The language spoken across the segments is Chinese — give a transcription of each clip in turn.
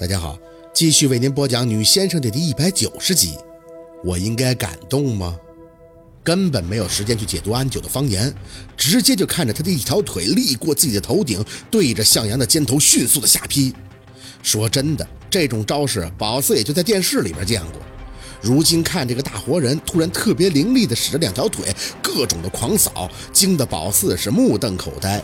大家好，继续为您播讲《女先生》的第一百九十集。我应该感动吗？根本没有时间去解读安九的方言，直接就看着他的一条腿立过自己的头顶，对着向阳的肩头迅速的下劈。说真的，这种招式宝四也就在电视里边见过。如今看这个大活人突然特别凌厉的使着两条腿，各种的狂扫，惊得宝四是目瞪口呆。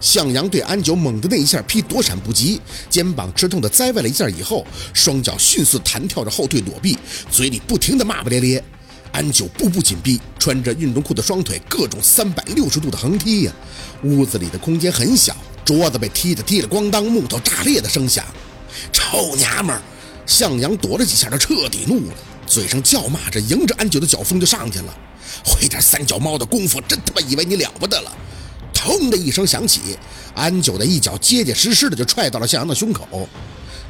向阳对安九猛的那一下劈躲闪不及，肩膀吃痛的栽歪了一下以后，双脚迅速弹跳着后退躲避，嘴里不停的骂骂咧咧。安九步步紧逼，穿着运动裤的双腿各种三百六十度的横踢呀。屋子里的空间很小，桌子被踢得踢了咣当，木头炸裂的声响。臭娘们儿！向阳躲了几下，就彻底怒了，嘴上叫骂着，迎着安九的脚风就上去了。会点三脚猫的功夫，真他妈以为你了不得了？砰的一声响起，安九的一脚结结实实的就踹到了向阳的胸口。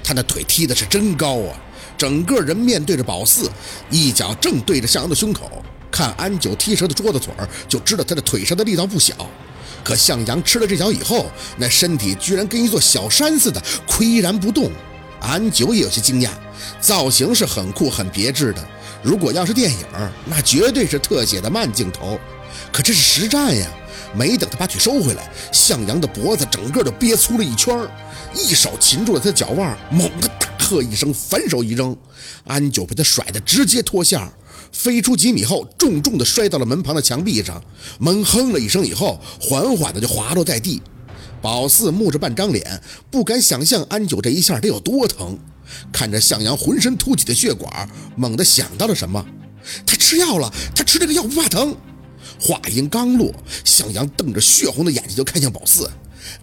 他那腿踢的是真高啊！整个人面对着宝四，一脚正对着向阳的胸口。看安九踢折的桌子腿儿，就知道他的腿上的力道不小。可向阳吃了这脚以后，那身体居然跟一座小山似的岿然不动。安九也有些惊讶，造型是很酷很别致的。如果要是电影，那绝对是特写的慢镜头。可这是实战呀！没等他把腿收回来，向阳的脖子整个就憋粗了一圈一手擒住了他的脚腕，猛地大喝一声，反手一扔，安九被他甩得直接脱线飞出几米后，重重地摔到了门旁的墙壁上，闷哼了一声以后，缓缓地就滑落在地。宝四木着半张脸，不敢想象安九这一下得有多疼。看着向阳浑身凸起的血管，猛地想到了什么，他吃药了，他吃这个药不怕疼。话音刚落，向阳瞪着血红的眼睛就看向宝四，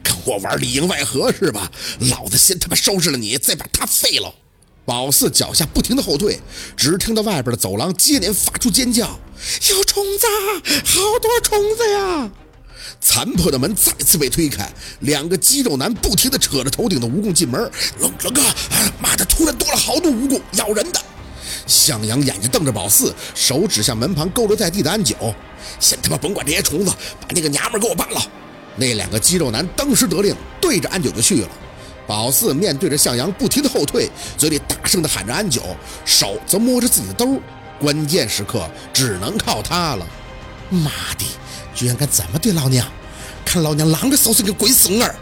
跟我玩里应外合是吧？老子先他妈收拾了你，再把他废了！宝四脚下不停的后退，只听到外边的走廊接连发出尖叫：“有虫子，好多虫子呀！”残破的门再次被推开，两个肌肉男不停的扯着头顶的蜈蚣进门。龙龙哥，妈的，突然多了好多蜈蚣咬人的！向阳眼睛瞪着宝四，手指向门旁佝偻在地的安九。先他妈甭管这些虫子，把那个娘们给我办了！那两个肌肉男当时得令，对着安九就去了。宝四面对着向阳，不停的后退，嘴里大声的喊着安九，手则摸着自己的兜。关键时刻只能靠他了。妈的，居然敢怎么对老娘！看老娘啷个收拾个龟孙儿！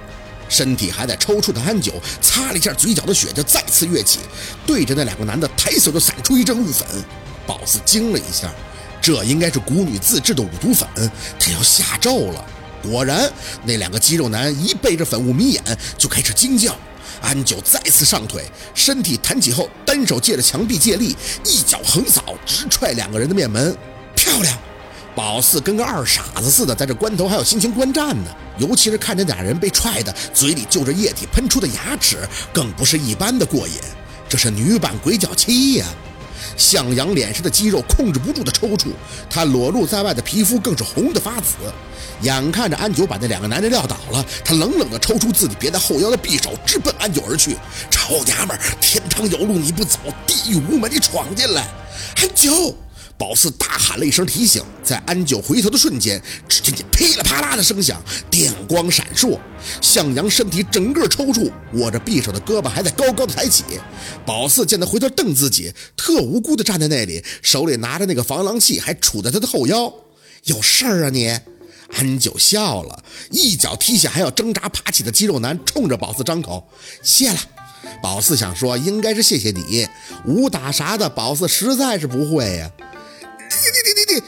身体还在抽搐的安九擦了一下嘴角的血，就再次跃起，对着那两个男的抬手就闪出一阵雾粉。宝四惊了一下。这应该是蛊女自制的五毒粉，他要下咒了。果然，那两个肌肉男一被这粉雾迷眼，就开始惊叫。安九再次上腿，身体弹起后，单手借着墙壁借力，一脚横扫，直踹两个人的面门。漂亮！宝四跟个二傻子似的，在这关头还有心情观战呢。尤其是看着俩人被踹的嘴里就着液体喷出的牙齿，更不是一般的过瘾。这是女版鬼脚七呀！向阳脸上的肌肉控制不住的抽搐，他裸露在外的皮肤更是红的发紫。眼看着安九把那两个男人撂倒了，他冷冷的抽出自己别在后腰的匕首，直奔安九而去。臭娘们，天堂有路你不走，地狱无门你闯进来。安九。宝四大喊了一声提醒，在安九回头的瞬间，只听见噼里啪啦的声响，电光闪烁。向阳身体整个抽搐，握着匕首的胳膊还在高高的抬起。宝四见他回头瞪自己，特无辜的站在那里，手里拿着那个防狼器，还杵在他的后腰。有事儿啊你？安九笑了，一脚踢下还要挣扎爬起的肌肉男，冲着宝四张口：“谢了。”宝四想说应该是谢谢你，武打啥的，宝四实在是不会呀。滴滴滴滴滴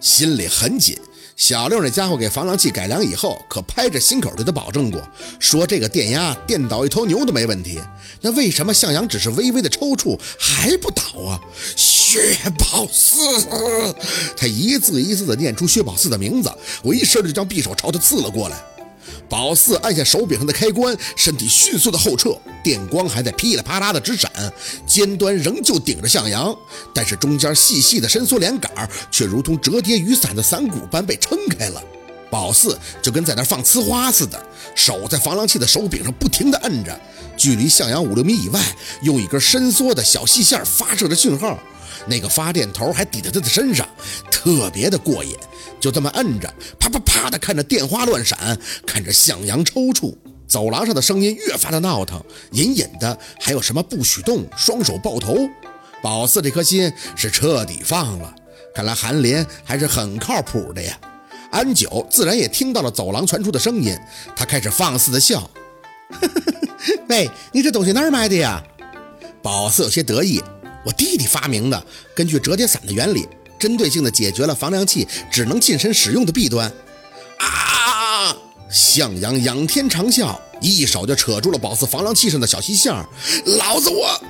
心里很紧，小六那家伙给防狼器改良以后，可拍着心口对他保证过，说这个电压电倒一头牛都没问题。那为什么向阳只是微微的抽搐还不倒啊？薛宝四，他一字一字的念出薛宝四的名字，我一声就将匕首朝他刺了过来。宝四按下手柄上的开关，身体迅速的后撤，电光还在噼里啪啦的直闪，尖端仍旧顶着向阳，但是中间细细的伸缩连杆却如同折叠雨伞的伞骨般被撑开了。宝四就跟在那放呲花似的，手在防狼器的手柄上不停的摁着，距离向阳五六米以外，用一根伸缩的小细线发射着信号。那个发电头还抵在他的身上，特别的过瘾。就这么摁着，啪啪啪的看着电花乱闪，看着向阳抽搐。走廊上的声音越发的闹腾，隐隐的还有什么不许动，双手抱头。宝四这颗心是彻底放了，看来韩林还是很靠谱的呀。安九自然也听到了走廊传出的声音，他开始放肆的笑。喂，你这东西哪儿买的呀？宝四有些得意，我弟弟发明的，根据折叠伞的原理，针对性的解决了防凉器只能近身使用的弊端。啊！向阳仰天长啸，一手就扯住了宝四防凉器上的小细线老子我！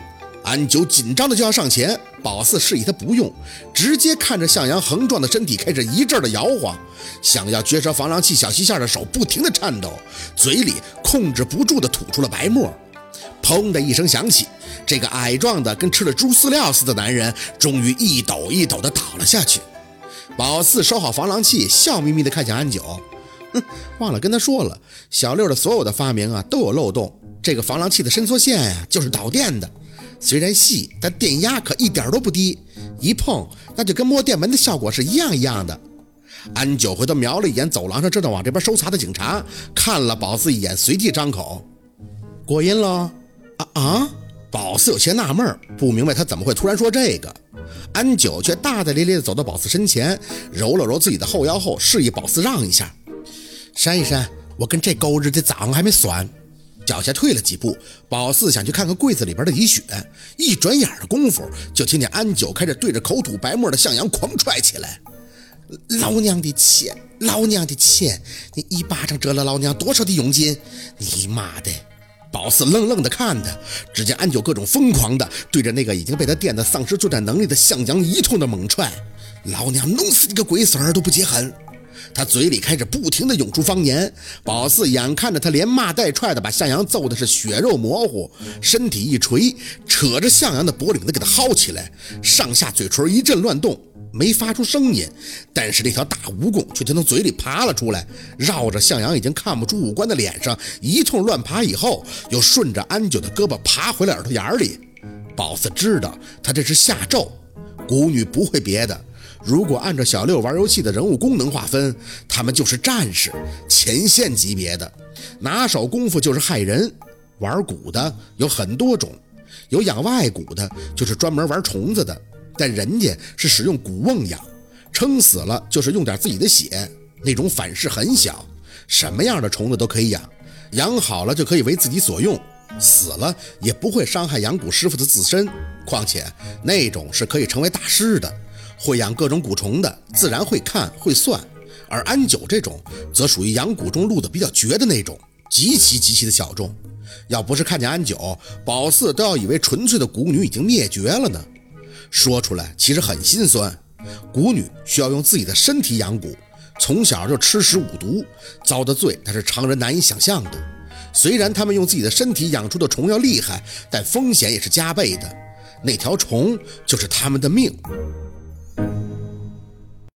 安九紧张的就要上前，宝四示意他不用，直接看着向阳横壮的身体开始一阵的摇晃，想要撅折防凉器小细线的手不停的颤抖，嘴里控制不住的吐出了白沫。砰的一声响起，这个矮壮的跟吃了猪饲料似的男人终于一抖一抖的倒了下去。宝四收好防狼器，笑眯眯的看向安九，哼，忘了跟他说了，小六的所有的发明啊都有漏洞，这个防狼器的伸缩线呀就是导电的。虽然细，但电压可一点都不低，一碰那就跟摸电门的效果是一样一样的。安九回头瞄了一眼走廊上正在往这边搜查的警察，看了宝四一眼，随即张口：“过瘾了？啊啊！”宝四有些纳闷，不明白他怎么会突然说这个。安九却大大咧咧地走到宝四身前，揉了揉自己的后腰后，示意宝四让一下，扇一扇。我跟这狗日的脏还没算。脚下退了几步，宝四想去看看柜子里边的李雪，一转眼的功夫，就听见安九开始对着口吐白沫的向阳狂踹起来。老娘的钱，老娘的钱！你一巴掌折了老娘多少的佣金？你妈的！宝四愣愣的看他，只见安九各种疯狂的对着那个已经被他电得丧失作战能力的向阳一通的猛踹。老娘弄死你个龟孙儿都不解恨！他嘴里开始不停地涌出方言，宝四眼看着他连骂带踹的把向阳揍的是血肉模糊，身体一垂，扯着向阳的脖领子给他薅起来，上下嘴唇一阵乱动，没发出声音，但是那条大蜈蚣却从嘴里爬了出来，绕着向阳已经看不出五官的脸上一通乱爬，以后又顺着安九的胳膊爬回了耳朵眼里。宝四知道他这是下咒，蛊女不会别的。如果按照小六玩游戏的人物功能划分，他们就是战士，前线级别的，拿手功夫就是害人。玩蛊的有很多种，有养外蛊的，就是专门玩虫子的，但人家是使用蛊瓮养，撑死了就是用点自己的血，那种反噬很小，什么样的虫子都可以养，养好了就可以为自己所用，死了也不会伤害养蛊师傅的自身。况且那种是可以成为大师的。会养各种蛊虫的，自然会看会算，而安九这种，则属于养蛊中录的比较绝的那种，极其极其的小众。要不是看见安九，宝四都要以为纯粹的蛊女已经灭绝了呢。说出来其实很心酸，蛊女需要用自己的身体养蛊，从小就吃食五毒，遭的罪那是常人难以想象的。虽然他们用自己的身体养出的虫要厉害，但风险也是加倍的。那条虫就是他们的命。